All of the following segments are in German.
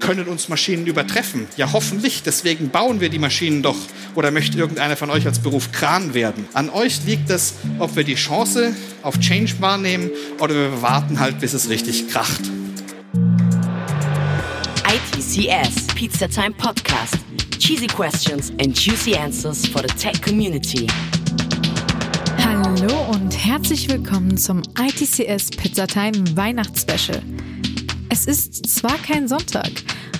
können uns Maschinen übertreffen? Ja, hoffentlich. Deswegen bauen wir die Maschinen doch. Oder möchte irgendeiner von euch als Beruf Kran werden? An euch liegt es, ob wir die Chance auf Change wahrnehmen oder wir warten halt, bis es richtig kracht. ITCS Pizza Time Podcast. Cheesy questions and juicy answers for the tech community. Hallo und herzlich willkommen zum ITCS Pizza Time Weihnachtsspecial. Es ist zwar kein Sonntag,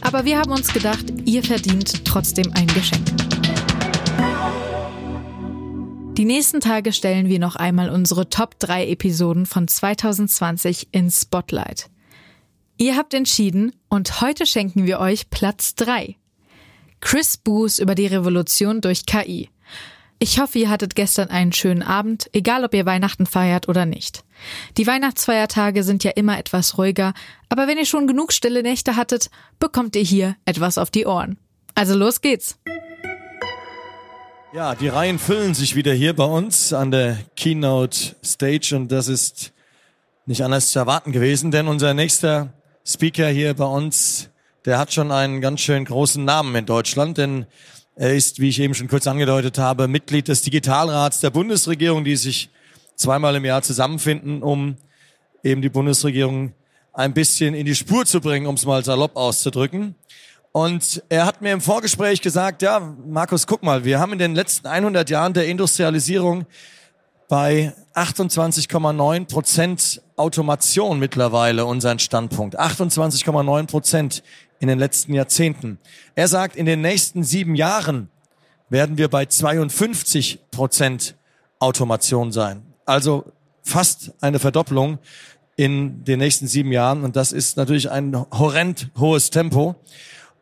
aber wir haben uns gedacht, ihr verdient trotzdem ein Geschenk. Die nächsten Tage stellen wir noch einmal unsere Top 3 Episoden von 2020 in Spotlight. Ihr habt entschieden und heute schenken wir euch Platz 3. Chris Boos über die Revolution durch KI. Ich hoffe, ihr hattet gestern einen schönen Abend, egal ob ihr Weihnachten feiert oder nicht. Die Weihnachtsfeiertage sind ja immer etwas ruhiger, aber wenn ihr schon genug stille Nächte hattet, bekommt ihr hier etwas auf die Ohren. Also los geht's! Ja, die Reihen füllen sich wieder hier bei uns an der Keynote Stage und das ist nicht anders zu erwarten gewesen, denn unser nächster Speaker hier bei uns, der hat schon einen ganz schön großen Namen in Deutschland, denn er ist, wie ich eben schon kurz angedeutet habe, Mitglied des Digitalrats der Bundesregierung, die sich zweimal im Jahr zusammenfinden, um eben die Bundesregierung ein bisschen in die Spur zu bringen, um es mal salopp auszudrücken. Und er hat mir im Vorgespräch gesagt, ja, Markus, guck mal, wir haben in den letzten 100 Jahren der Industrialisierung bei 28,9 Prozent Automation mittlerweile unseren Standpunkt. 28,9 Prozent in den letzten Jahrzehnten. Er sagt, in den nächsten sieben Jahren werden wir bei 52 Prozent Automation sein. Also fast eine Verdopplung in den nächsten sieben Jahren. Und das ist natürlich ein horrend hohes Tempo.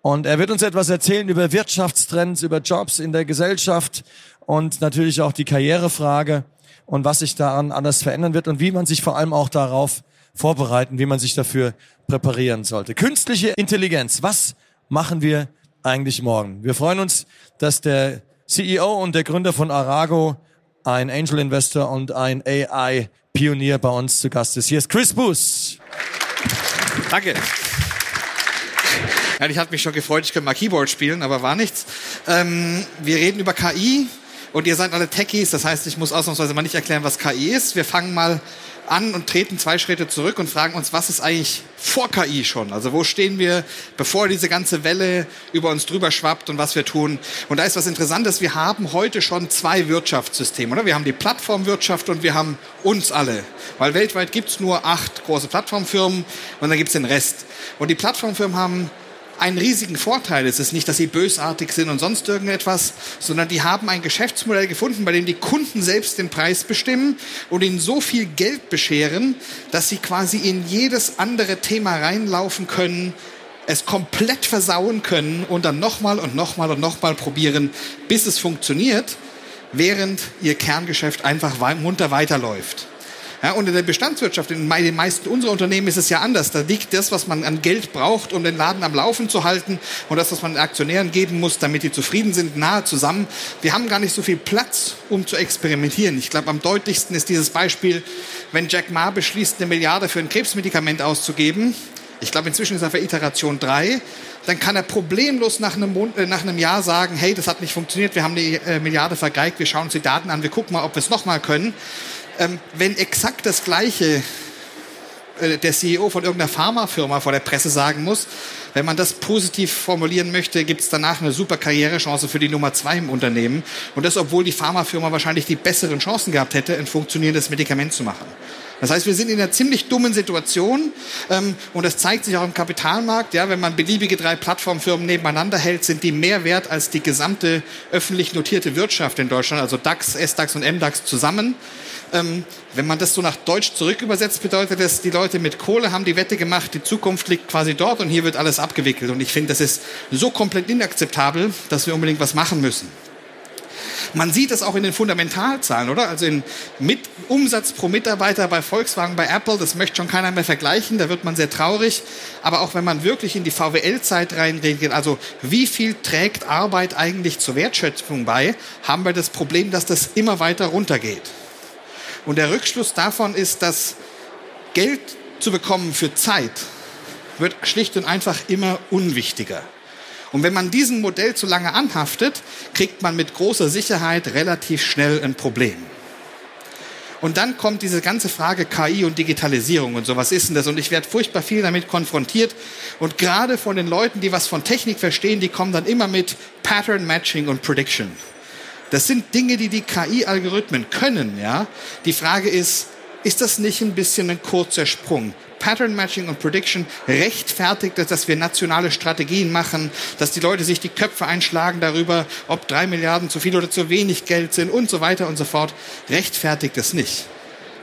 Und er wird uns etwas erzählen über Wirtschaftstrends, über Jobs in der Gesellschaft und natürlich auch die Karrierefrage und was sich daran alles verändern wird und wie man sich vor allem auch darauf vorbereiten, wie man sich dafür präparieren sollte. Künstliche Intelligenz, was machen wir eigentlich morgen? Wir freuen uns, dass der CEO und der Gründer von Arago, ein Angel Investor und ein AI Pionier bei uns zu Gast ist. Hier ist Chris Boos. Danke. Ja, ich hatte mich schon gefreut, ich könnte mal Keyboard spielen, aber war nichts. Ähm, wir reden über KI und ihr seid alle Techies, das heißt, ich muss ausnahmsweise mal nicht erklären, was KI ist. Wir fangen mal an und treten zwei Schritte zurück und fragen uns, was ist eigentlich vor KI schon? Also wo stehen wir, bevor diese ganze Welle über uns drüber schwappt und was wir tun? Und da ist was Interessantes, wir haben heute schon zwei Wirtschaftssysteme, oder? Wir haben die Plattformwirtschaft und wir haben uns alle. Weil weltweit gibt's nur acht große Plattformfirmen und dann gibt's den Rest. Und die Plattformfirmen haben einen riesigen Vorteil. Es ist nicht, dass sie bösartig sind und sonst irgendetwas, sondern die haben ein Geschäftsmodell gefunden, bei dem die Kunden selbst den Preis bestimmen und ihnen so viel Geld bescheren, dass sie quasi in jedes andere Thema reinlaufen können, es komplett versauen können und dann nochmal und nochmal und nochmal probieren, bis es funktioniert, während ihr Kerngeschäft einfach munter weiterläuft. Ja, und in der Bestandswirtschaft, in den meisten unserer Unternehmen ist es ja anders. Da liegt das, was man an Geld braucht, um den Laden am Laufen zu halten und das, was man den Aktionären geben muss, damit die zufrieden sind, nahe zusammen. Wir haben gar nicht so viel Platz, um zu experimentieren. Ich glaube, am deutlichsten ist dieses Beispiel, wenn Jack Ma beschließt, eine Milliarde für ein Krebsmedikament auszugeben. Ich glaube, inzwischen ist er für Iteration 3 dann kann er problemlos nach einem, Mon äh, nach einem Jahr sagen, hey, das hat nicht funktioniert, wir haben die äh, Milliarde vergeigt, wir schauen uns die Daten an, wir gucken mal, ob wir es nochmal können ähm, wenn exakt das Gleiche äh, der CEO von irgendeiner Pharmafirma vor der Presse sagen muss, wenn man das positiv formulieren möchte, gibt es danach eine super Karrierechance für die Nummer zwei im Unternehmen. Und das, obwohl die Pharmafirma wahrscheinlich die besseren Chancen gehabt hätte, ein funktionierendes Medikament zu machen. Das heißt, wir sind in einer ziemlich dummen Situation ähm, und das zeigt sich auch im Kapitalmarkt. Ja, wenn man beliebige drei Plattformfirmen nebeneinander hält, sind die mehr wert als die gesamte öffentlich notierte Wirtschaft in Deutschland, also DAX, SDAX und MDAX zusammen. Ähm, wenn man das so nach Deutsch zurück übersetzt, bedeutet das, die Leute mit Kohle haben die Wette gemacht, die Zukunft liegt quasi dort und hier wird alles abgewickelt. Und ich finde, das ist so komplett inakzeptabel, dass wir unbedingt was machen müssen. Man sieht das auch in den Fundamentalzahlen, oder? Also in mit Umsatz pro Mitarbeiter bei Volkswagen, bei Apple, das möchte schon keiner mehr vergleichen, da wird man sehr traurig. Aber auch wenn man wirklich in die VWL-Zeit reingeht, also wie viel trägt Arbeit eigentlich zur Wertschöpfung bei, haben wir das Problem, dass das immer weiter runtergeht. Und der Rückschluss davon ist, dass Geld zu bekommen für Zeit wird schlicht und einfach immer unwichtiger. Und wenn man diesem Modell zu lange anhaftet, kriegt man mit großer Sicherheit relativ schnell ein Problem. Und dann kommt diese ganze Frage KI und Digitalisierung und so, was ist denn das? Und ich werde furchtbar viel damit konfrontiert. Und gerade von den Leuten, die was von Technik verstehen, die kommen dann immer mit Pattern Matching und Prediction. Das sind Dinge, die die KI-Algorithmen können, ja. Die Frage ist, ist das nicht ein bisschen ein kurzer Sprung? Pattern Matching und Prediction rechtfertigt es, dass wir nationale Strategien machen, dass die Leute sich die Köpfe einschlagen darüber, ob drei Milliarden zu viel oder zu wenig Geld sind und so weiter und so fort. Rechtfertigt es nicht.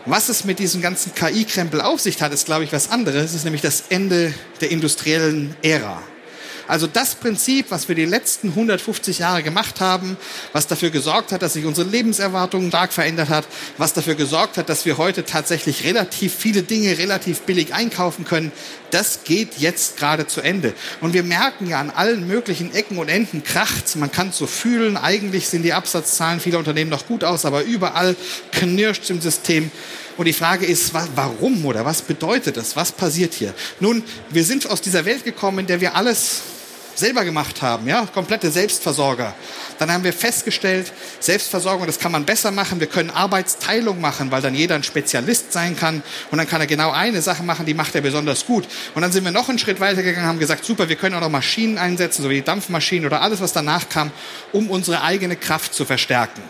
Was es mit diesem ganzen KI-Krempel auf sich hat, ist, glaube ich, was anderes. Es ist nämlich das Ende der industriellen Ära. Also das Prinzip, was wir die letzten 150 Jahre gemacht haben, was dafür gesorgt hat, dass sich unsere Lebenserwartung stark verändert hat, was dafür gesorgt hat, dass wir heute tatsächlich relativ viele Dinge relativ billig einkaufen können, das geht jetzt gerade zu Ende. Und wir merken ja an allen möglichen Ecken und Enden kracht's. Man kann es so fühlen. Eigentlich sehen die Absatzzahlen vieler Unternehmen noch gut aus, aber überall knirscht im System. Und die Frage ist, warum oder was bedeutet das? Was passiert hier? Nun, wir sind aus dieser Welt gekommen, in der wir alles selber gemacht haben, ja, komplette Selbstversorger. Dann haben wir festgestellt, Selbstversorgung, das kann man besser machen. Wir können Arbeitsteilung machen, weil dann jeder ein Spezialist sein kann und dann kann er genau eine Sache machen, die macht er besonders gut. Und dann sind wir noch einen Schritt weiter gegangen, haben gesagt, super, wir können auch noch Maschinen einsetzen, so wie die Dampfmaschinen oder alles, was danach kam, um unsere eigene Kraft zu verstärken.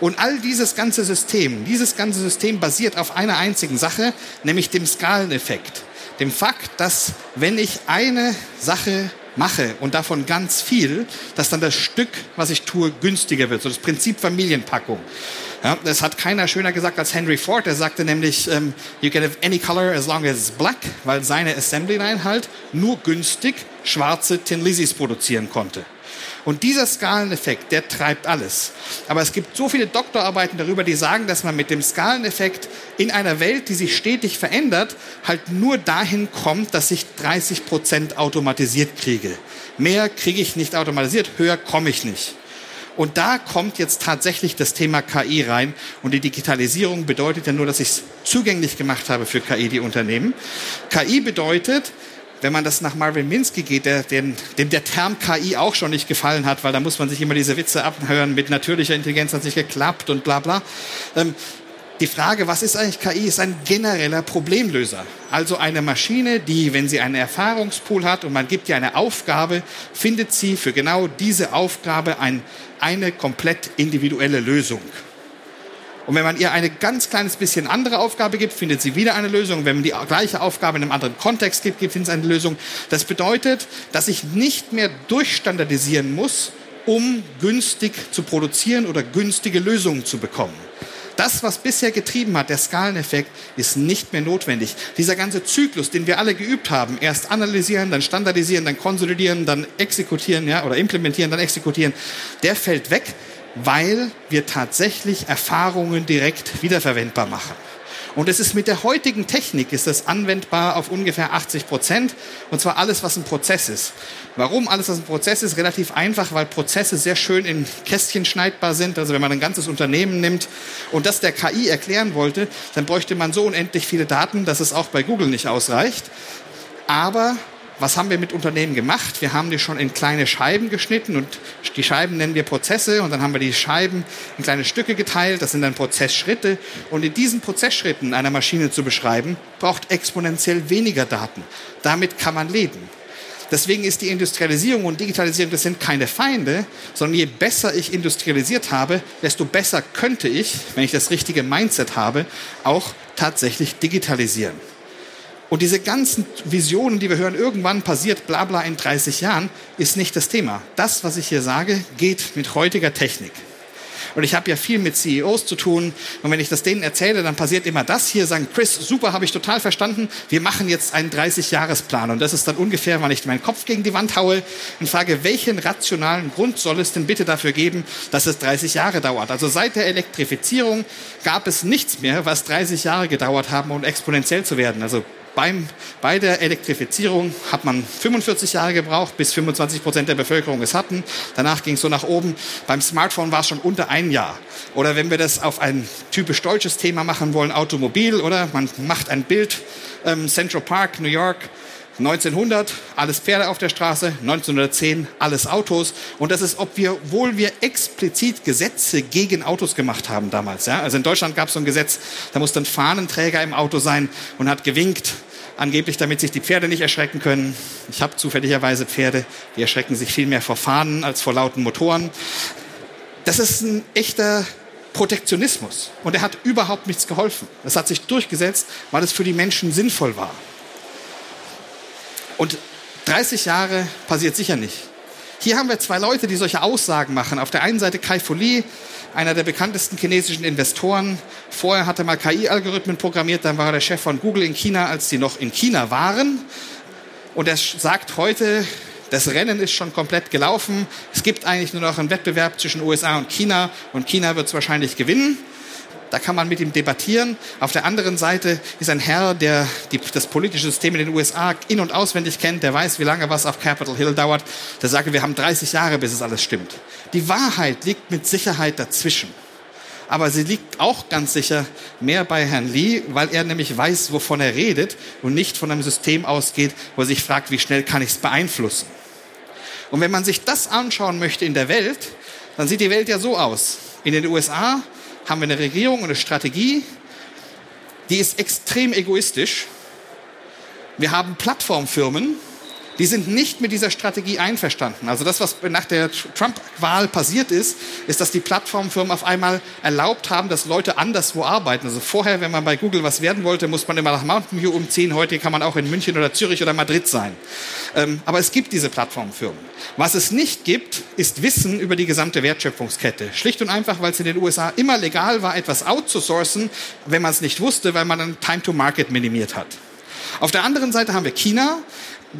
Und all dieses ganze System, dieses ganze System basiert auf einer einzigen Sache, nämlich dem Skaleneffekt. Dem Fakt, dass wenn ich eine Sache mache und davon ganz viel, dass dann das Stück, was ich tue, günstiger wird. So das Prinzip Familienpackung. Ja, das hat keiner schöner gesagt als Henry Ford. Er sagte nämlich, um, you can have any color as long as it's black, weil seine Assembly Line halt nur günstig schwarze Tin Lizzies produzieren konnte. Und dieser Skaleneffekt, der treibt alles. Aber es gibt so viele Doktorarbeiten darüber, die sagen, dass man mit dem Skaleneffekt in einer Welt, die sich stetig verändert, halt nur dahin kommt, dass ich 30 Prozent automatisiert kriege. Mehr kriege ich nicht automatisiert, höher komme ich nicht. Und da kommt jetzt tatsächlich das Thema KI rein. Und die Digitalisierung bedeutet ja nur, dass ich es zugänglich gemacht habe für KI, die Unternehmen. KI bedeutet, wenn man das nach Marvin Minsky geht, der, dem, dem der Term KI auch schon nicht gefallen hat, weil da muss man sich immer diese Witze abhören, mit natürlicher Intelligenz hat es nicht geklappt und bla bla. Ähm, die Frage, was ist eigentlich KI, ist ein genereller Problemlöser. Also eine Maschine, die, wenn sie einen Erfahrungspool hat und man gibt ihr eine Aufgabe, findet sie für genau diese Aufgabe ein, eine komplett individuelle Lösung. Und wenn man ihr eine ganz kleines bisschen andere Aufgabe gibt, findet sie wieder eine Lösung. Wenn man die gleiche Aufgabe in einem anderen Kontext gibt, findet sie eine Lösung. Das bedeutet, dass ich nicht mehr durchstandardisieren muss, um günstig zu produzieren oder günstige Lösungen zu bekommen. Das, was bisher getrieben hat, der Skaleneffekt, ist nicht mehr notwendig. Dieser ganze Zyklus, den wir alle geübt haben, erst analysieren, dann standardisieren, dann konsolidieren, dann exekutieren, ja, oder implementieren, dann exekutieren, der fällt weg, weil wir tatsächlich Erfahrungen direkt wiederverwendbar machen. Und es ist mit der heutigen Technik ist das anwendbar auf ungefähr 80 Prozent. Und zwar alles, was ein Prozess ist. Warum alles, was ein Prozess ist? Relativ einfach, weil Prozesse sehr schön in Kästchen schneidbar sind. Also wenn man ein ganzes Unternehmen nimmt und das der KI erklären wollte, dann bräuchte man so unendlich viele Daten, dass es auch bei Google nicht ausreicht. Aber was haben wir mit Unternehmen gemacht? Wir haben die schon in kleine Scheiben geschnitten und die Scheiben nennen wir Prozesse und dann haben wir die Scheiben in kleine Stücke geteilt. Das sind dann Prozessschritte und in diesen Prozessschritten einer Maschine zu beschreiben, braucht exponentiell weniger Daten. Damit kann man leben. Deswegen ist die Industrialisierung und Digitalisierung, das sind keine Feinde, sondern je besser ich industrialisiert habe, desto besser könnte ich, wenn ich das richtige Mindset habe, auch tatsächlich digitalisieren. Und diese ganzen Visionen, die wir hören, irgendwann passiert bla bla in 30 Jahren, ist nicht das Thema. Das, was ich hier sage, geht mit heutiger Technik. Und ich habe ja viel mit CEOs zu tun. Und wenn ich das denen erzähle, dann passiert immer das hier, sagen, Chris, super, habe ich total verstanden. Wir machen jetzt einen 30-Jahres-Plan. Und das ist dann ungefähr, wann ich meinen Kopf gegen die Wand haue und frage, welchen rationalen Grund soll es denn bitte dafür geben, dass es 30 Jahre dauert? Also seit der Elektrifizierung gab es nichts mehr, was 30 Jahre gedauert haben, um exponentiell zu werden. Also beim, bei der Elektrifizierung hat man 45 Jahre gebraucht, bis 25 Prozent der Bevölkerung es hatten. Danach ging es so nach oben. Beim Smartphone war es schon unter ein Jahr. Oder wenn wir das auf ein typisch deutsches Thema machen wollen, Automobil, oder man macht ein Bild, ähm, Central Park, New York, 1900 alles Pferde auf der Straße, 1910 alles Autos. Und das ist, ob wir, obwohl wir explizit Gesetze gegen Autos gemacht haben damals. Ja? Also in Deutschland gab es so ein Gesetz, da musste ein Fahnenträger im Auto sein und hat gewinkt, angeblich damit sich die Pferde nicht erschrecken können. Ich habe zufälligerweise Pferde, die erschrecken sich viel mehr vor Fahnen als vor lauten Motoren. Das ist ein echter Protektionismus und er hat überhaupt nichts geholfen. Das hat sich durchgesetzt, weil es für die Menschen sinnvoll war. Und 30 Jahre passiert sicher nicht. Hier haben wir zwei Leute, die solche Aussagen machen. Auf der einen Seite Kai Fu Lee, einer der bekanntesten chinesischen Investoren. Vorher hat er mal KI-Algorithmen programmiert, dann war er der Chef von Google in China, als die noch in China waren. Und er sagt heute, das Rennen ist schon komplett gelaufen. Es gibt eigentlich nur noch einen Wettbewerb zwischen USA und China und China wird es wahrscheinlich gewinnen. Da kann man mit ihm debattieren. Auf der anderen Seite ist ein Herr, der die, das politische System in den USA in- und auswendig kennt, der weiß, wie lange was auf Capitol Hill dauert. Der sagt, wir haben 30 Jahre, bis es alles stimmt. Die Wahrheit liegt mit Sicherheit dazwischen. Aber sie liegt auch ganz sicher mehr bei Herrn Lee, weil er nämlich weiß, wovon er redet und nicht von einem System ausgeht, wo er sich fragt, wie schnell kann ich es beeinflussen. Und wenn man sich das anschauen möchte in der Welt, dann sieht die Welt ja so aus. In den USA haben wir eine Regierung und eine Strategie, die ist extrem egoistisch. Wir haben Plattformfirmen, die sind nicht mit dieser Strategie einverstanden. Also das, was nach der Trump-Wahl passiert ist, ist, dass die Plattformfirmen auf einmal erlaubt haben, dass Leute anderswo arbeiten. Also vorher, wenn man bei Google was werden wollte, muss man immer nach Mountain View umziehen. Heute kann man auch in München oder Zürich oder Madrid sein. Ähm, aber es gibt diese Plattformfirmen. Was es nicht gibt, ist Wissen über die gesamte Wertschöpfungskette. Schlicht und einfach, weil es in den USA immer legal war, etwas outzusourcen, wenn man es nicht wusste, weil man dann Time to Market minimiert hat. Auf der anderen Seite haben wir China,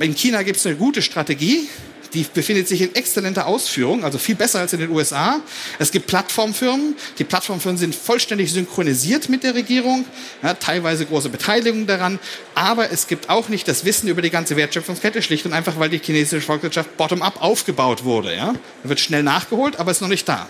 in China gibt es eine gute Strategie, die befindet sich in exzellenter Ausführung, also viel besser als in den USA. Es gibt Plattformfirmen. Die Plattformfirmen sind vollständig synchronisiert mit der Regierung, ja, teilweise große Beteiligung daran. Aber es gibt auch nicht das Wissen über die ganze Wertschöpfungskette, schlicht und einfach, weil die chinesische Volkswirtschaft bottom-up aufgebaut wurde. Ja. Da wird schnell nachgeholt, aber ist noch nicht da.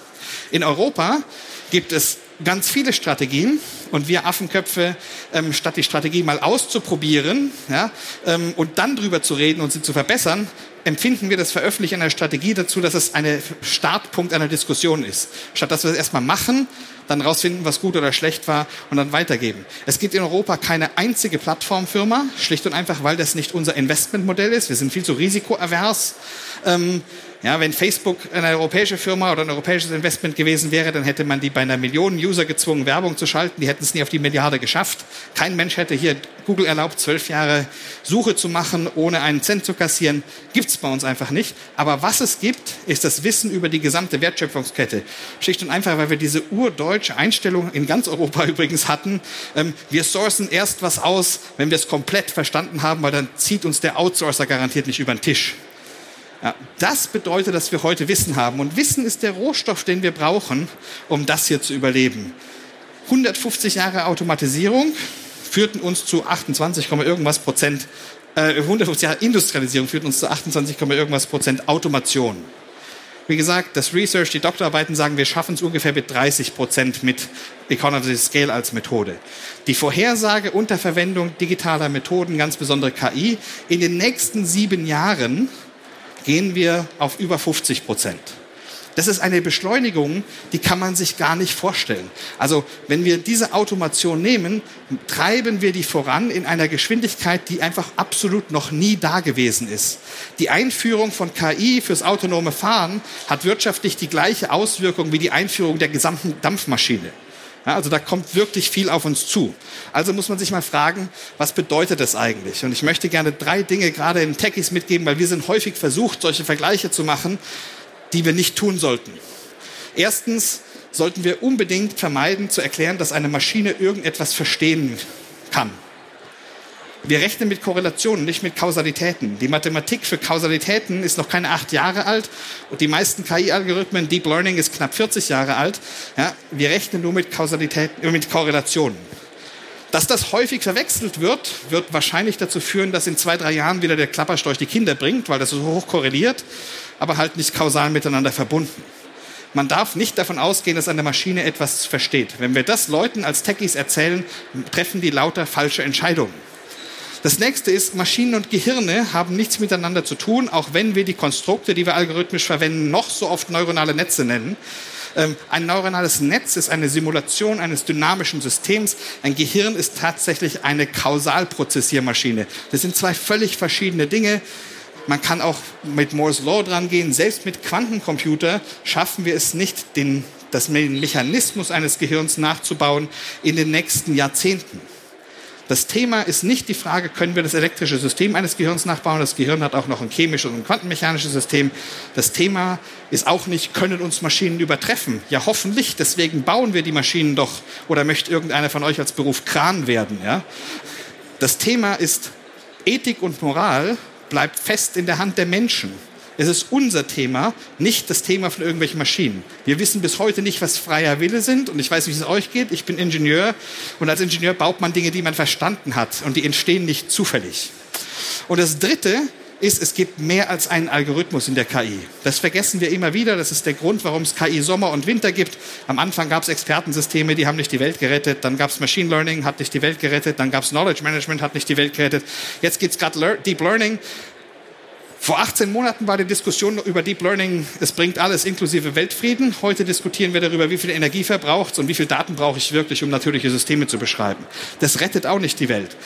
In Europa gibt es ganz viele Strategien und wir Affenköpfe, ähm, statt die Strategie mal auszuprobieren ja, ähm, und dann drüber zu reden und sie zu verbessern, empfinden wir das Veröffentlichen einer Strategie dazu, dass es ein Startpunkt einer Diskussion ist. Statt dass wir es erstmal machen, dann rausfinden, was gut oder schlecht war und dann weitergeben. Es gibt in Europa keine einzige Plattformfirma, schlicht und einfach, weil das nicht unser Investmentmodell ist. Wir sind viel zu risikoavers. Ähm, ja, wenn Facebook eine europäische Firma oder ein europäisches Investment gewesen wäre, dann hätte man die bei einer Million User gezwungen, Werbung zu schalten. Die hätten es nie auf die Milliarde geschafft. Kein Mensch hätte hier Google erlaubt, zwölf Jahre Suche zu machen, ohne einen Cent zu kassieren. Gibt's bei uns einfach nicht. Aber was es gibt, ist das Wissen über die gesamte Wertschöpfungskette. Schlicht und einfach, weil wir diese urdeutsche Einstellung in ganz Europa übrigens hatten. Ähm, wir sourcen erst was aus, wenn wir es komplett verstanden haben, weil dann zieht uns der Outsourcer garantiert nicht über den Tisch. Ja, das bedeutet, dass wir heute Wissen haben. Und Wissen ist der Rohstoff, den wir brauchen, um das hier zu überleben. 150 Jahre Automatisierung führten uns zu 28, irgendwas Prozent, äh, 150 Jahre Industrialisierung führten uns zu 28, irgendwas Prozent Automation. Wie gesagt, das Research, die Doktorarbeiten sagen, wir schaffen es ungefähr mit 30 Prozent mit Economy Scale als Methode. Die Vorhersage unter Verwendung digitaler Methoden, ganz besondere KI, in den nächsten sieben Jahren gehen wir auf über 50 Prozent. Das ist eine Beschleunigung, die kann man sich gar nicht vorstellen. Also wenn wir diese Automation nehmen, treiben wir die voran in einer Geschwindigkeit, die einfach absolut noch nie da gewesen ist. Die Einführung von KI fürs autonome Fahren hat wirtschaftlich die gleiche Auswirkung wie die Einführung der gesamten Dampfmaschine. Ja, also da kommt wirklich viel auf uns zu. Also muss man sich mal fragen, was bedeutet das eigentlich? Und ich möchte gerne drei Dinge gerade in Techies mitgeben, weil wir sind häufig versucht, solche Vergleiche zu machen, die wir nicht tun sollten. Erstens sollten wir unbedingt vermeiden zu erklären, dass eine Maschine irgendetwas verstehen kann. Wir rechnen mit Korrelationen, nicht mit Kausalitäten. Die Mathematik für Kausalitäten ist noch keine acht Jahre alt und die meisten KI-Algorithmen, Deep Learning ist knapp 40 Jahre alt. Ja, wir rechnen nur mit Kausalitäten, äh, mit Korrelationen. Dass das häufig verwechselt wird, wird wahrscheinlich dazu führen, dass in zwei, drei Jahren wieder der Klapperstorch die Kinder bringt, weil das so hoch korreliert, aber halt nicht kausal miteinander verbunden. Man darf nicht davon ausgehen, dass eine Maschine etwas versteht. Wenn wir das Leuten als Techies erzählen, treffen die lauter falsche Entscheidungen. Das nächste ist, Maschinen und Gehirne haben nichts miteinander zu tun, auch wenn wir die Konstrukte, die wir algorithmisch verwenden, noch so oft neuronale Netze nennen. Ähm, ein neuronales Netz ist eine Simulation eines dynamischen Systems. Ein Gehirn ist tatsächlich eine Kausalprozessiermaschine. Das sind zwei völlig verschiedene Dinge. Man kann auch mit Moore's Law dran gehen. Selbst mit Quantencomputer schaffen wir es nicht, den, das Mechanismus eines Gehirns nachzubauen in den nächsten Jahrzehnten. Das Thema ist nicht die Frage, können wir das elektrische System eines Gehirns nachbauen? Das Gehirn hat auch noch ein chemisches und ein quantenmechanisches System. Das Thema ist auch nicht, können uns Maschinen übertreffen? Ja, hoffentlich. Deswegen bauen wir die Maschinen doch. Oder möchte irgendeiner von euch als Beruf Kran werden? Ja? Das Thema ist Ethik und Moral bleibt fest in der Hand der Menschen. Es ist unser Thema, nicht das Thema von irgendwelchen Maschinen. Wir wissen bis heute nicht, was freier Wille sind und ich weiß, wie es euch geht. Ich bin Ingenieur und als Ingenieur baut man Dinge, die man verstanden hat und die entstehen nicht zufällig. Und das Dritte ist, es gibt mehr als einen Algorithmus in der KI. Das vergessen wir immer wieder. Das ist der Grund, warum es KI Sommer und Winter gibt. Am Anfang gab es Expertensysteme, die haben nicht die Welt gerettet. Dann gab es Machine Learning, hat nicht die Welt gerettet. Dann gab es Knowledge Management, hat nicht die Welt gerettet. Jetzt gibt es gerade Deep Learning. Vor 18 Monaten war die Diskussion über Deep Learning, es bringt alles inklusive Weltfrieden. Heute diskutieren wir darüber, wie viel Energie verbraucht und wie viel Daten brauche ich wirklich, um natürliche Systeme zu beschreiben. Das rettet auch nicht die Welt.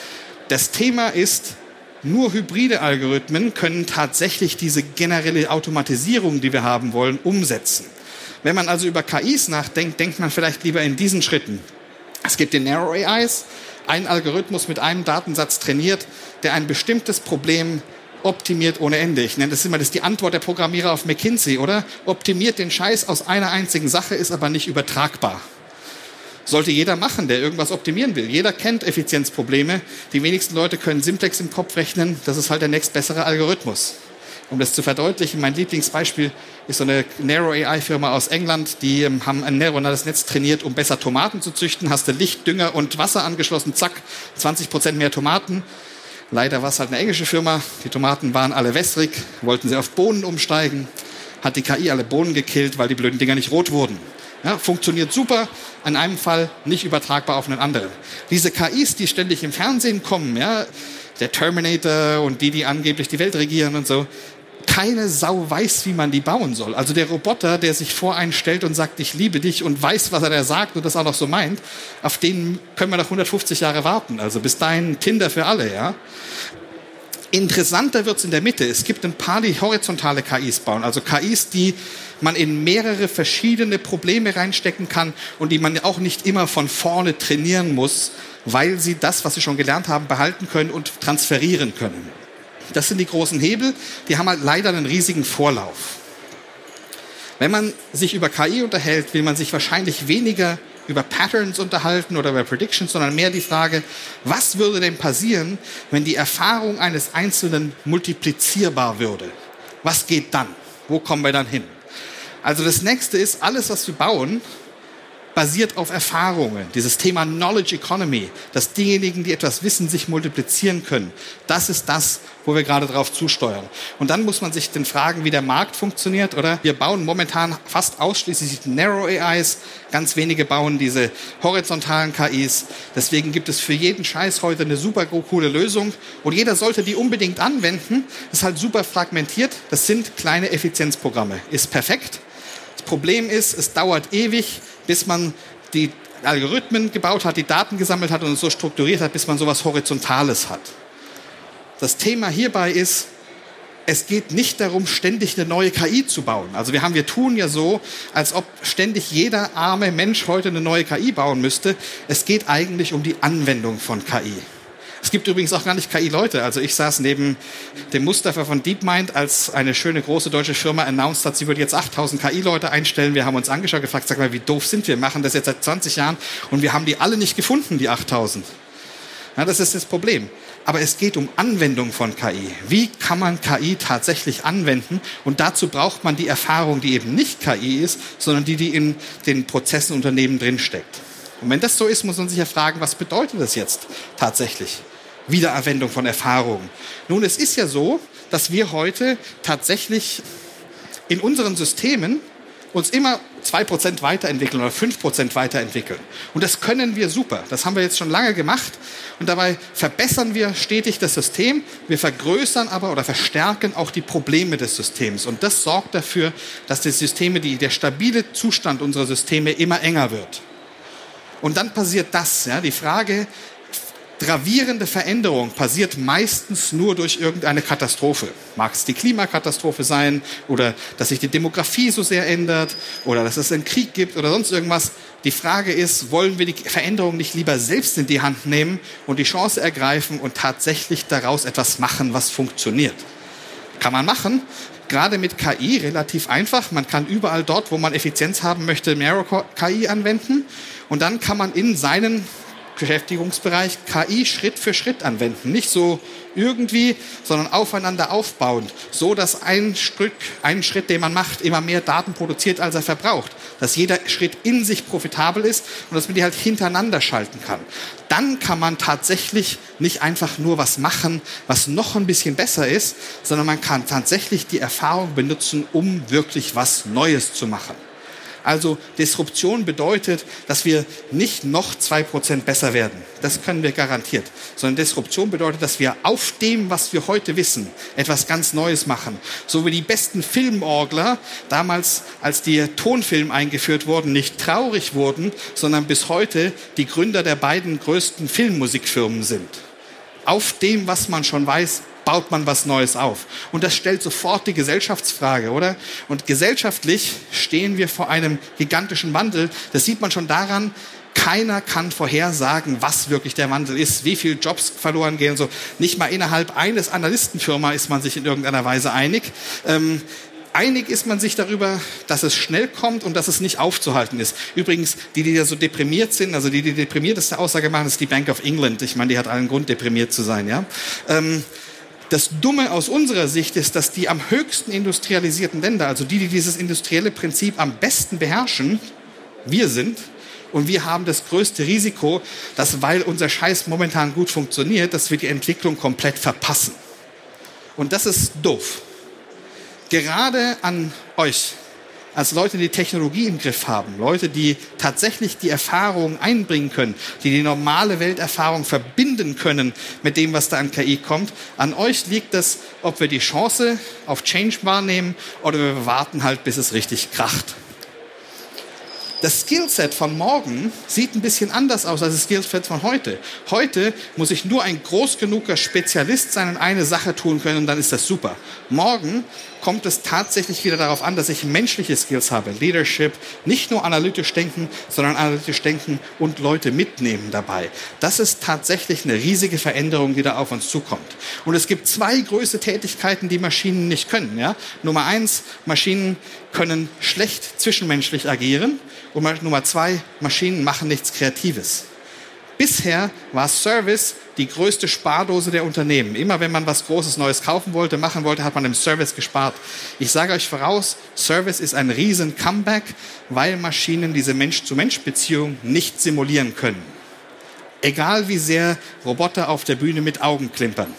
Das Thema ist, nur hybride Algorithmen können tatsächlich diese generelle Automatisierung, die wir haben wollen, umsetzen. Wenn man also über KIs nachdenkt, denkt man vielleicht lieber in diesen Schritten. Es gibt den Narrow AIs, ein Algorithmus mit einem Datensatz trainiert, der ein bestimmtes Problem optimiert ohne Ende. Ich nenne das immer, das ist die Antwort der Programmierer auf McKinsey, oder? Optimiert den Scheiß aus einer einzigen Sache, ist aber nicht übertragbar. Sollte jeder machen, der irgendwas optimieren will. Jeder kennt Effizienzprobleme. Die wenigsten Leute können Simplex im Kopf rechnen. Das ist halt der nächstbessere Algorithmus. Um das zu verdeutlichen, mein Lieblingsbeispiel ist so eine Narrow AI-Firma aus England, die ähm, haben ein neuronales Netz trainiert, um besser Tomaten zu züchten. Hast du Licht, Dünger und Wasser angeschlossen, zack, 20 Prozent mehr Tomaten. Leider war es halt eine englische Firma. Die Tomaten waren alle wässrig, wollten sie auf Bohnen umsteigen. Hat die KI alle Bohnen gekillt, weil die blöden Dinger nicht rot wurden. Ja, funktioniert super, an einem Fall nicht übertragbar auf einen anderen. Diese KIs, die ständig im Fernsehen kommen, ja, der Terminator und die, die angeblich die Welt regieren und so, keine Sau weiß, wie man die bauen soll. Also der Roboter, der sich voreinstellt und sagt, ich liebe dich und weiß, was er da sagt und das auch noch so meint, auf den können wir noch 150 Jahre warten. Also bis dahin Tinder für alle, ja. Interessanter wird's in der Mitte. Es gibt ein paar, die horizontale KIs bauen. Also KIs, die man in mehrere verschiedene Probleme reinstecken kann und die man auch nicht immer von vorne trainieren muss, weil sie das, was sie schon gelernt haben, behalten können und transferieren können. Das sind die großen Hebel, die haben halt leider einen riesigen Vorlauf. Wenn man sich über KI unterhält, will man sich wahrscheinlich weniger über Patterns unterhalten oder über Predictions, sondern mehr die Frage, was würde denn passieren, wenn die Erfahrung eines Einzelnen multiplizierbar würde? Was geht dann? Wo kommen wir dann hin? Also das nächste ist, alles, was wir bauen, basiert auf Erfahrungen. Dieses Thema Knowledge Economy, dass diejenigen, die etwas wissen, sich multiplizieren können. Das ist das, wo wir gerade drauf zusteuern. Und dann muss man sich den fragen, wie der Markt funktioniert, oder? Wir bauen momentan fast ausschließlich Narrow AIs. Ganz wenige bauen diese horizontalen KIs. Deswegen gibt es für jeden Scheiß heute eine super coole Lösung. Und jeder sollte die unbedingt anwenden. Das ist halt super fragmentiert. Das sind kleine Effizienzprogramme. Ist perfekt. Das Problem ist, es dauert ewig bis man die Algorithmen gebaut hat, die Daten gesammelt hat und so strukturiert hat, bis man sowas Horizontales hat. Das Thema hierbei ist, es geht nicht darum, ständig eine neue KI zu bauen. Also wir haben, wir tun ja so, als ob ständig jeder arme Mensch heute eine neue KI bauen müsste. Es geht eigentlich um die Anwendung von KI. Es gibt übrigens auch gar nicht KI-Leute. Also ich saß neben dem Mustafa von DeepMind, als eine schöne große deutsche Firma announced hat, sie würde jetzt 8000 KI-Leute einstellen. Wir haben uns angeschaut, gefragt, sag mal, wie doof sind wir? machen das jetzt seit 20 Jahren und wir haben die alle nicht gefunden, die 8000. Ja, das ist das Problem. Aber es geht um Anwendung von KI. Wie kann man KI tatsächlich anwenden? Und dazu braucht man die Erfahrung, die eben nicht KI ist, sondern die, die in den Prozessen Unternehmen drinsteckt. Und wenn das so ist, muss man sich ja fragen, was bedeutet das jetzt tatsächlich? Wiedererwendung von Erfahrungen. Nun, es ist ja so, dass wir heute tatsächlich in unseren Systemen uns immer 2% weiterentwickeln oder 5% weiterentwickeln. Und das können wir super. Das haben wir jetzt schon lange gemacht. Und dabei verbessern wir stetig das System. Wir vergrößern aber oder verstärken auch die Probleme des Systems. Und das sorgt dafür, dass die Systeme, die, der stabile Zustand unserer Systeme immer enger wird. Und dann passiert das. Ja, die Frage, gravierende Veränderung passiert meistens nur durch irgendeine Katastrophe. Mag es die Klimakatastrophe sein oder dass sich die Demografie so sehr ändert oder dass es einen Krieg gibt oder sonst irgendwas. Die Frage ist, wollen wir die Veränderung nicht lieber selbst in die Hand nehmen und die Chance ergreifen und tatsächlich daraus etwas machen, was funktioniert? Kann man machen. Gerade mit KI relativ einfach. Man kann überall dort, wo man Effizienz haben möchte, mehr KI anwenden. Und dann kann man in seinen Beschäftigungsbereich KI Schritt für Schritt anwenden. Nicht so irgendwie, sondern aufeinander aufbauend. So, dass ein Stück, ein Schritt, den man macht, immer mehr Daten produziert, als er verbraucht. Dass jeder Schritt in sich profitabel ist und dass man die halt hintereinander schalten kann. Dann kann man tatsächlich nicht einfach nur was machen, was noch ein bisschen besser ist, sondern man kann tatsächlich die Erfahrung benutzen, um wirklich was Neues zu machen. Also Disruption bedeutet, dass wir nicht noch zwei Prozent besser werden. Das können wir garantiert. Sondern Disruption bedeutet, dass wir auf dem, was wir heute wissen, etwas ganz Neues machen. So wie die besten Filmorgler damals, als die Tonfilm eingeführt wurden, nicht traurig wurden, sondern bis heute die Gründer der beiden größten Filmmusikfirmen sind. Auf dem, was man schon weiß, baut man was Neues auf. Und das stellt sofort die Gesellschaftsfrage, oder? Und gesellschaftlich stehen wir vor einem gigantischen Wandel. Das sieht man schon daran, keiner kann vorhersagen, was wirklich der Wandel ist, wie viele Jobs verloren gehen. So nicht mal innerhalb eines Analystenfirma ist man sich in irgendeiner Weise einig. Ähm, einig ist man sich darüber, dass es schnell kommt und dass es nicht aufzuhalten ist. Übrigens, die, die da so deprimiert sind, also die, die deprimierteste Aussage machen, ist die Bank of England. Ich meine, die hat allen Grund, deprimiert zu sein, ja. Ähm, das Dumme aus unserer Sicht ist, dass die am höchsten industrialisierten Länder, also die, die dieses industrielle Prinzip am besten beherrschen, wir sind. Und wir haben das größte Risiko, dass, weil unser Scheiß momentan gut funktioniert, dass wir die Entwicklung komplett verpassen. Und das ist doof. Gerade an euch, als Leute, die Technologie im Griff haben, Leute, die tatsächlich die Erfahrung einbringen können, die die normale Welterfahrung verbinden können mit dem, was da an KI kommt. An euch liegt es, ob wir die Chance auf Change wahrnehmen oder wir warten halt, bis es richtig kracht. Das Skillset von morgen sieht ein bisschen anders aus als das Skillset von heute. Heute muss ich nur ein groß genuger Spezialist sein und eine Sache tun können und dann ist das super. Morgen kommt es tatsächlich wieder darauf an, dass ich menschliche Skills habe, Leadership, nicht nur analytisch denken, sondern analytisch denken und Leute mitnehmen dabei. Das ist tatsächlich eine riesige Veränderung, die da auf uns zukommt. Und es gibt zwei größte Tätigkeiten, die Maschinen nicht können. Ja? Nummer eins, Maschinen können schlecht zwischenmenschlich agieren. Und Nummer zwei, Maschinen machen nichts Kreatives. Bisher war Service die größte Spardose der Unternehmen. Immer wenn man was Großes Neues kaufen wollte, machen wollte, hat man im Service gespart. Ich sage euch voraus, Service ist ein riesen Comeback, weil Maschinen diese Mensch-zu-Mensch-Beziehung nicht simulieren können. Egal wie sehr Roboter auf der Bühne mit Augen klimpern.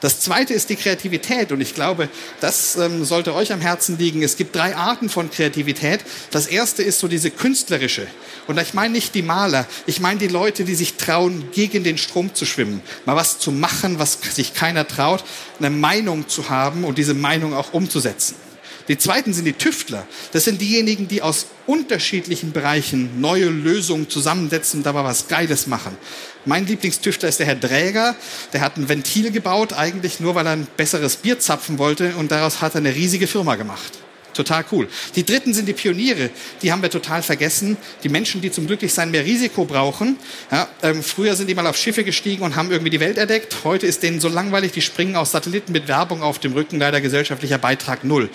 Das zweite ist die Kreativität und ich glaube, das ähm, sollte euch am Herzen liegen. Es gibt drei Arten von Kreativität. Das erste ist so diese künstlerische. Und ich meine nicht die Maler, ich meine die Leute, die sich trauen, gegen den Strom zu schwimmen, mal was zu machen, was sich keiner traut, eine Meinung zu haben und diese Meinung auch umzusetzen. Die zweiten sind die Tüftler. Das sind diejenigen, die aus unterschiedlichen Bereichen neue Lösungen zusammensetzen und dabei was Geiles machen. Mein Lieblingstüftler ist der Herr Dräger. Der hat ein Ventil gebaut, eigentlich nur, weil er ein besseres Bier zapfen wollte und daraus hat er eine riesige Firma gemacht. Total cool. Die dritten sind die Pioniere. Die haben wir total vergessen. Die Menschen, die zum Glücklichsein mehr Risiko brauchen. Ja, ähm, früher sind die mal auf Schiffe gestiegen und haben irgendwie die Welt erdeckt. Heute ist denen so langweilig, die springen aus Satelliten mit Werbung auf dem Rücken. Leider gesellschaftlicher Beitrag null.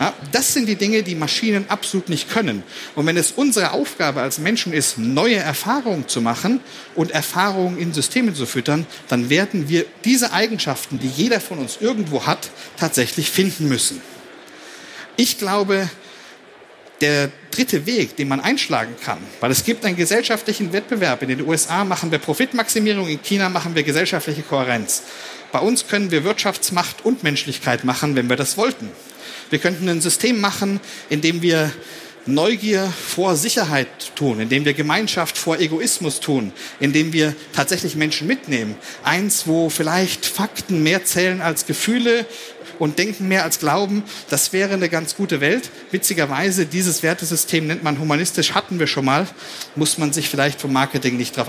Ja, das sind die Dinge, die Maschinen absolut nicht können. Und wenn es unsere Aufgabe als Menschen ist, neue Erfahrungen zu machen und Erfahrungen in Systeme zu füttern, dann werden wir diese Eigenschaften, die jeder von uns irgendwo hat, tatsächlich finden müssen. Ich glaube, der dritte Weg, den man einschlagen kann, weil es gibt einen gesellschaftlichen Wettbewerb. In den USA machen wir Profitmaximierung, in China machen wir gesellschaftliche Kohärenz. Bei uns können wir Wirtschaftsmacht und Menschlichkeit machen, wenn wir das wollten. Wir könnten ein System machen, in dem wir Neugier vor Sicherheit tun, indem wir Gemeinschaft vor Egoismus tun, indem wir tatsächlich Menschen mitnehmen. Eins, wo vielleicht Fakten mehr zählen als Gefühle und Denken mehr als Glauben, das wäre eine ganz gute Welt. Witzigerweise, dieses Wertesystem nennt man humanistisch, hatten wir schon mal, muss man sich vielleicht vom Marketing nicht drauf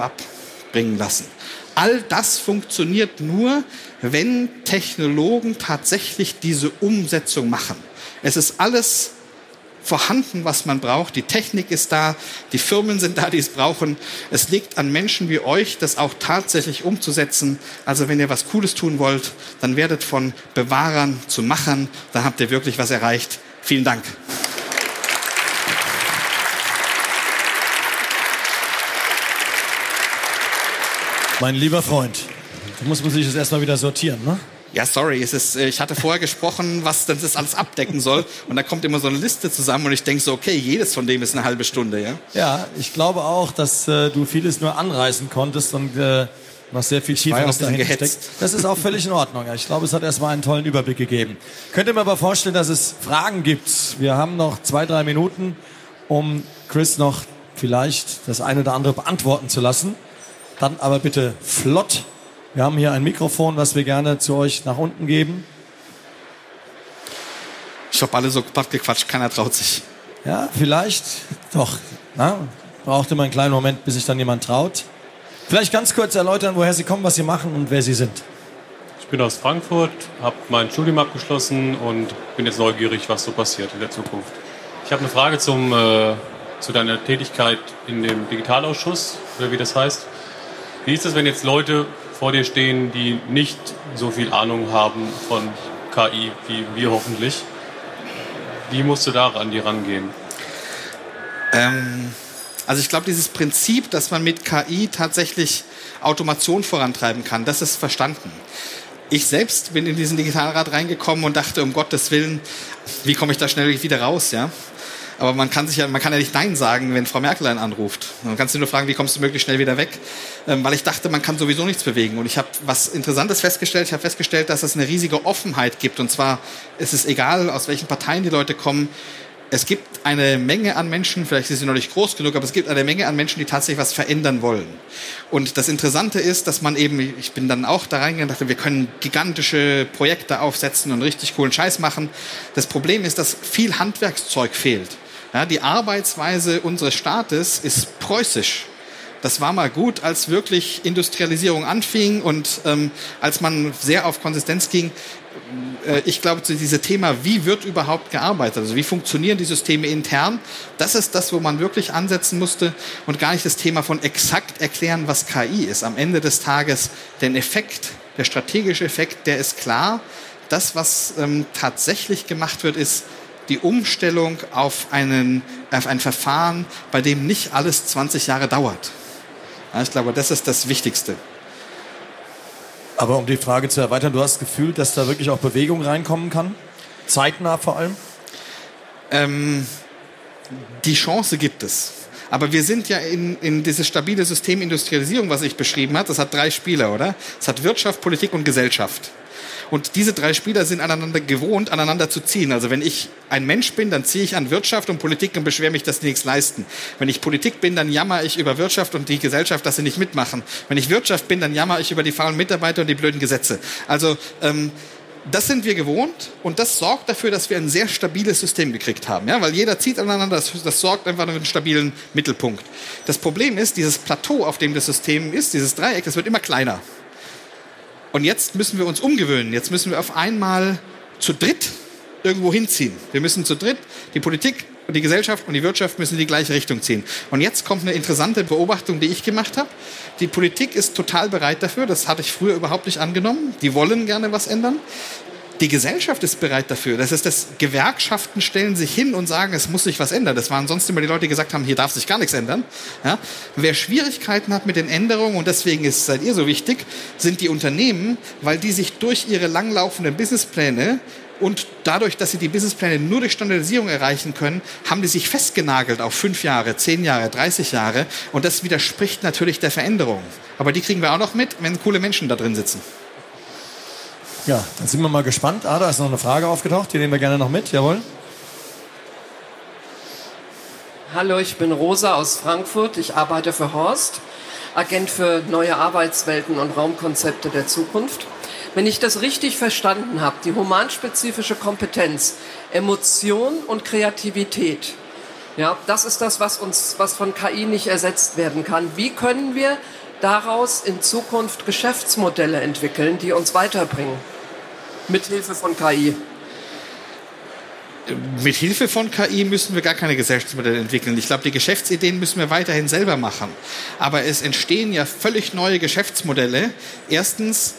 abbringen lassen. All das funktioniert nur, wenn Technologen tatsächlich diese Umsetzung machen. Es ist alles vorhanden, was man braucht. Die Technik ist da, die Firmen sind da, die es brauchen. Es liegt an Menschen wie euch, das auch tatsächlich umzusetzen. Also wenn ihr was Cooles tun wollt, dann werdet von Bewahrern zu Machern. Da habt ihr wirklich was erreicht. Vielen Dank. Mein lieber Freund, da muss man sich das erstmal wieder sortieren, ne? Ja, sorry, es ist, äh, ich hatte vorher gesprochen, was das alles abdecken soll. Und da kommt immer so eine Liste zusammen und ich denke so, okay, jedes von dem ist eine halbe Stunde, ja? Ja, ich glaube auch, dass äh, du vieles nur anreißen konntest und äh, noch sehr viel tiefer was dahinter steckt. Das ist auch völlig in Ordnung. Ich glaube, es hat erstmal einen tollen Überblick gegeben. Könnt ihr mir aber vorstellen, dass es Fragen gibt? Wir haben noch zwei, drei Minuten, um Chris noch vielleicht das eine oder andere beantworten zu lassen. Dann aber bitte flott wir haben hier ein Mikrofon, was wir gerne zu euch nach unten geben. Ich habe alle so platt gequatscht, keiner traut sich. Ja, vielleicht doch. Na, braucht immer einen kleinen Moment, bis sich dann jemand traut. Vielleicht ganz kurz erläutern, woher Sie kommen, was Sie machen und wer Sie sind. Ich bin aus Frankfurt, habe mein Studium abgeschlossen und bin jetzt neugierig, was so passiert in der Zukunft. Ich habe eine Frage zum, äh, zu deiner Tätigkeit in dem Digitalausschuss, oder wie das heißt. Wie ist es, wenn jetzt Leute vor dir stehen, die nicht so viel Ahnung haben von KI wie wir hoffentlich. Wie musst du da an die rangehen? Ähm, also ich glaube, dieses Prinzip, dass man mit KI tatsächlich Automation vorantreiben kann, das ist verstanden. Ich selbst bin in diesen Digitalrat reingekommen und dachte, um Gottes Willen, wie komme ich da schnell wieder raus, ja? Aber man kann sich ja, man kann ja nicht Nein sagen, wenn Frau Merkel einen anruft. Man kann sich nur fragen, wie kommst du möglichst schnell wieder weg? Ähm, weil ich dachte, man kann sowieso nichts bewegen. Und ich habe was Interessantes festgestellt. Ich habe festgestellt, dass es eine riesige Offenheit gibt. Und zwar ist es egal, aus welchen Parteien die Leute kommen. Es gibt eine Menge an Menschen, vielleicht ist sie noch nicht groß genug, aber es gibt eine Menge an Menschen, die tatsächlich was verändern wollen. Und das Interessante ist, dass man eben, ich bin dann auch da reingegangen, dachte, wir können gigantische Projekte aufsetzen und richtig coolen Scheiß machen. Das Problem ist, dass viel Handwerkszeug fehlt. Ja, die Arbeitsweise unseres Staates ist preußisch. Das war mal gut, als wirklich Industrialisierung anfing und ähm, als man sehr auf Konsistenz ging. Äh, ich glaube, zu diesem Thema, wie wird überhaupt gearbeitet, also wie funktionieren die Systeme intern, das ist das, wo man wirklich ansetzen musste und gar nicht das Thema von exakt erklären, was KI ist. Am Ende des Tages den Effekt, der strategische Effekt, der ist klar. Das, was ähm, tatsächlich gemacht wird, ist, die Umstellung auf, einen, auf ein Verfahren, bei dem nicht alles 20 Jahre dauert. Ja, ich glaube, das ist das Wichtigste. Aber um die Frage zu erweitern, du hast das Gefühl, dass da wirklich auch Bewegung reinkommen kann? Zeitnah vor allem? Ähm, die Chance gibt es. Aber wir sind ja in, in dieses stabile System Industrialisierung, was ich beschrieben habe. Das hat drei Spieler, oder? Es hat Wirtschaft, Politik und Gesellschaft. Und diese drei Spieler sind aneinander gewohnt, aneinander zu ziehen. Also wenn ich ein Mensch bin, dann ziehe ich an Wirtschaft und Politik und beschwere mich, dass die nichts leisten. Wenn ich Politik bin, dann jammer ich über Wirtschaft und die Gesellschaft, dass sie nicht mitmachen. Wenn ich Wirtschaft bin, dann jammer ich über die faulen Mitarbeiter und die blöden Gesetze. Also ähm, das sind wir gewohnt und das sorgt dafür, dass wir ein sehr stabiles System gekriegt haben. Ja? Weil jeder zieht aneinander, das, das sorgt einfach für einen stabilen Mittelpunkt. Das Problem ist, dieses Plateau, auf dem das System ist, dieses Dreieck, das wird immer kleiner. Und jetzt müssen wir uns umgewöhnen. Jetzt müssen wir auf einmal zu dritt irgendwo hinziehen. Wir müssen zu dritt, die Politik und die Gesellschaft und die Wirtschaft müssen in die gleiche Richtung ziehen. Und jetzt kommt eine interessante Beobachtung, die ich gemacht habe. Die Politik ist total bereit dafür. Das hatte ich früher überhaupt nicht angenommen. Die wollen gerne was ändern. Die Gesellschaft ist bereit dafür. Das ist das, Gewerkschaften stellen sich hin und sagen, es muss sich was ändern. Das waren sonst immer die Leute, die gesagt haben, hier darf sich gar nichts ändern. Ja? Wer Schwierigkeiten hat mit den Änderungen, und deswegen ist, seid ihr so wichtig, sind die Unternehmen, weil die sich durch ihre langlaufenden Businesspläne und dadurch, dass sie die Businesspläne nur durch Standardisierung erreichen können, haben die sich festgenagelt auf fünf Jahre, zehn Jahre, 30 Jahre. Und das widerspricht natürlich der Veränderung. Aber die kriegen wir auch noch mit, wenn coole Menschen da drin sitzen. Ja, dann sind wir mal gespannt. Ah, da ist noch eine Frage aufgetaucht, die nehmen wir gerne noch mit. Jawohl. Hallo, ich bin Rosa aus Frankfurt. Ich arbeite für Horst, Agent für neue Arbeitswelten und Raumkonzepte der Zukunft. Wenn ich das richtig verstanden habe, die humanspezifische Kompetenz, Emotion und Kreativität, ja, das ist das, was uns, was von KI nicht ersetzt werden kann. Wie können wir daraus in Zukunft Geschäftsmodelle entwickeln, die uns weiterbringen? Mithilfe von KI mit Hilfe von KI müssen wir gar keine Geschäftsmodelle entwickeln. Ich glaube, die Geschäftsideen müssen wir weiterhin selber machen. Aber es entstehen ja völlig neue Geschäftsmodelle. Erstens,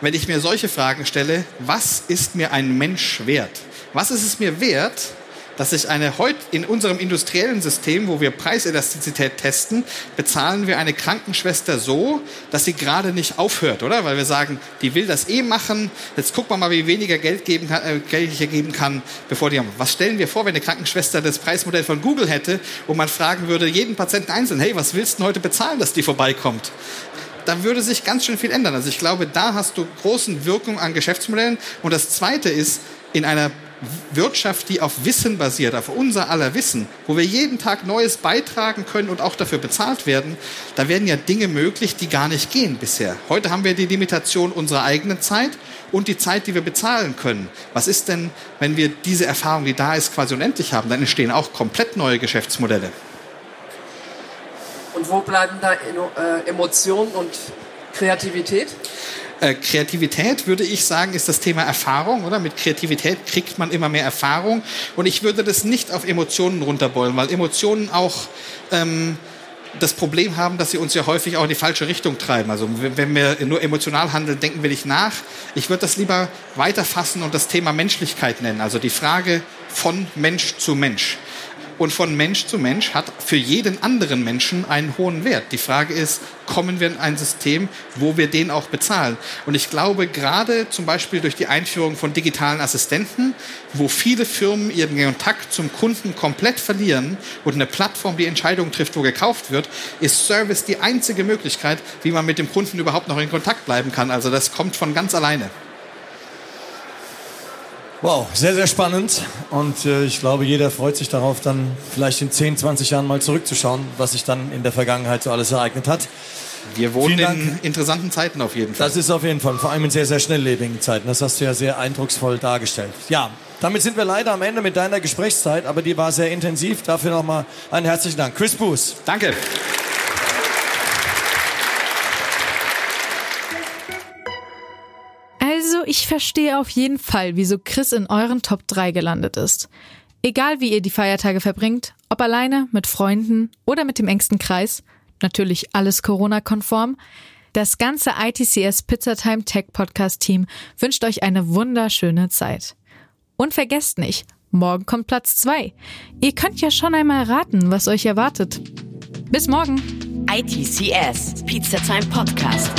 wenn ich mir solche Fragen stelle, was ist mir ein Mensch wert? Was ist es mir wert, dass ich eine heute in unserem industriellen System, wo wir Preiselastizität testen, bezahlen wir eine Krankenschwester so, dass sie gerade nicht aufhört, oder? Weil wir sagen, die will das eh machen. Jetzt gucken wir mal, wie weniger Geld, geben kann, äh, Geld hier geben kann, bevor die haben. Was stellen wir vor, wenn eine Krankenschwester das Preismodell von Google hätte und man fragen würde, jeden Patienten einzeln, hey, was willst du heute bezahlen, dass die vorbeikommt? da würde sich ganz schön viel ändern. Also ich glaube, da hast du großen Wirkung an Geschäftsmodellen. Und das Zweite ist, in einer Wirtschaft, die auf Wissen basiert, auf unser aller Wissen, wo wir jeden Tag Neues beitragen können und auch dafür bezahlt werden, da werden ja Dinge möglich, die gar nicht gehen bisher. Heute haben wir die Limitation unserer eigenen Zeit und die Zeit, die wir bezahlen können. Was ist denn, wenn wir diese Erfahrung, die da ist, quasi unendlich haben? Dann entstehen auch komplett neue Geschäftsmodelle. Und wo bleiben da äh, Emotionen und Kreativität? Äh, Kreativität, würde ich sagen, ist das Thema Erfahrung, oder? Mit Kreativität kriegt man immer mehr Erfahrung. Und ich würde das nicht auf Emotionen runterbeulen, weil Emotionen auch ähm, das Problem haben, dass sie uns ja häufig auch in die falsche Richtung treiben. Also wenn wir nur emotional handeln, denken wir nicht nach. Ich würde das lieber weiterfassen und das Thema Menschlichkeit nennen. Also die Frage von Mensch zu Mensch und von Mensch zu Mensch hat für jeden anderen Menschen einen hohen Wert. Die Frage ist, kommen wir in ein System, wo wir den auch bezahlen? Und ich glaube, gerade zum Beispiel durch die Einführung von digitalen Assistenten, wo viele Firmen ihren Kontakt zum Kunden komplett verlieren und eine Plattform die Entscheidung trifft, wo gekauft wird, ist Service die einzige Möglichkeit, wie man mit dem Kunden überhaupt noch in Kontakt bleiben kann. Also das kommt von ganz alleine. Wow, sehr, sehr spannend. Und äh, ich glaube, jeder freut sich darauf, dann vielleicht in 10, 20 Jahren mal zurückzuschauen, was sich dann in der Vergangenheit so alles ereignet hat. Wir wohnen in interessanten Zeiten auf jeden Fall. Das ist auf jeden Fall, vor allem in sehr, sehr schnelllebigen Zeiten. Das hast du ja sehr eindrucksvoll dargestellt. Ja, damit sind wir leider am Ende mit deiner Gesprächszeit, aber die war sehr intensiv. Dafür nochmal einen herzlichen Dank. Chris Boos. Danke. Ich verstehe auf jeden Fall, wieso Chris in euren Top 3 gelandet ist. Egal wie ihr die Feiertage verbringt, ob alleine, mit Freunden oder mit dem engsten Kreis, natürlich alles Corona-konform, das ganze ITCS Pizzatime Tech Podcast Team wünscht euch eine wunderschöne Zeit. Und vergesst nicht, morgen kommt Platz 2. Ihr könnt ja schon einmal raten, was euch erwartet. Bis morgen. ITCS Pizzatime Podcast.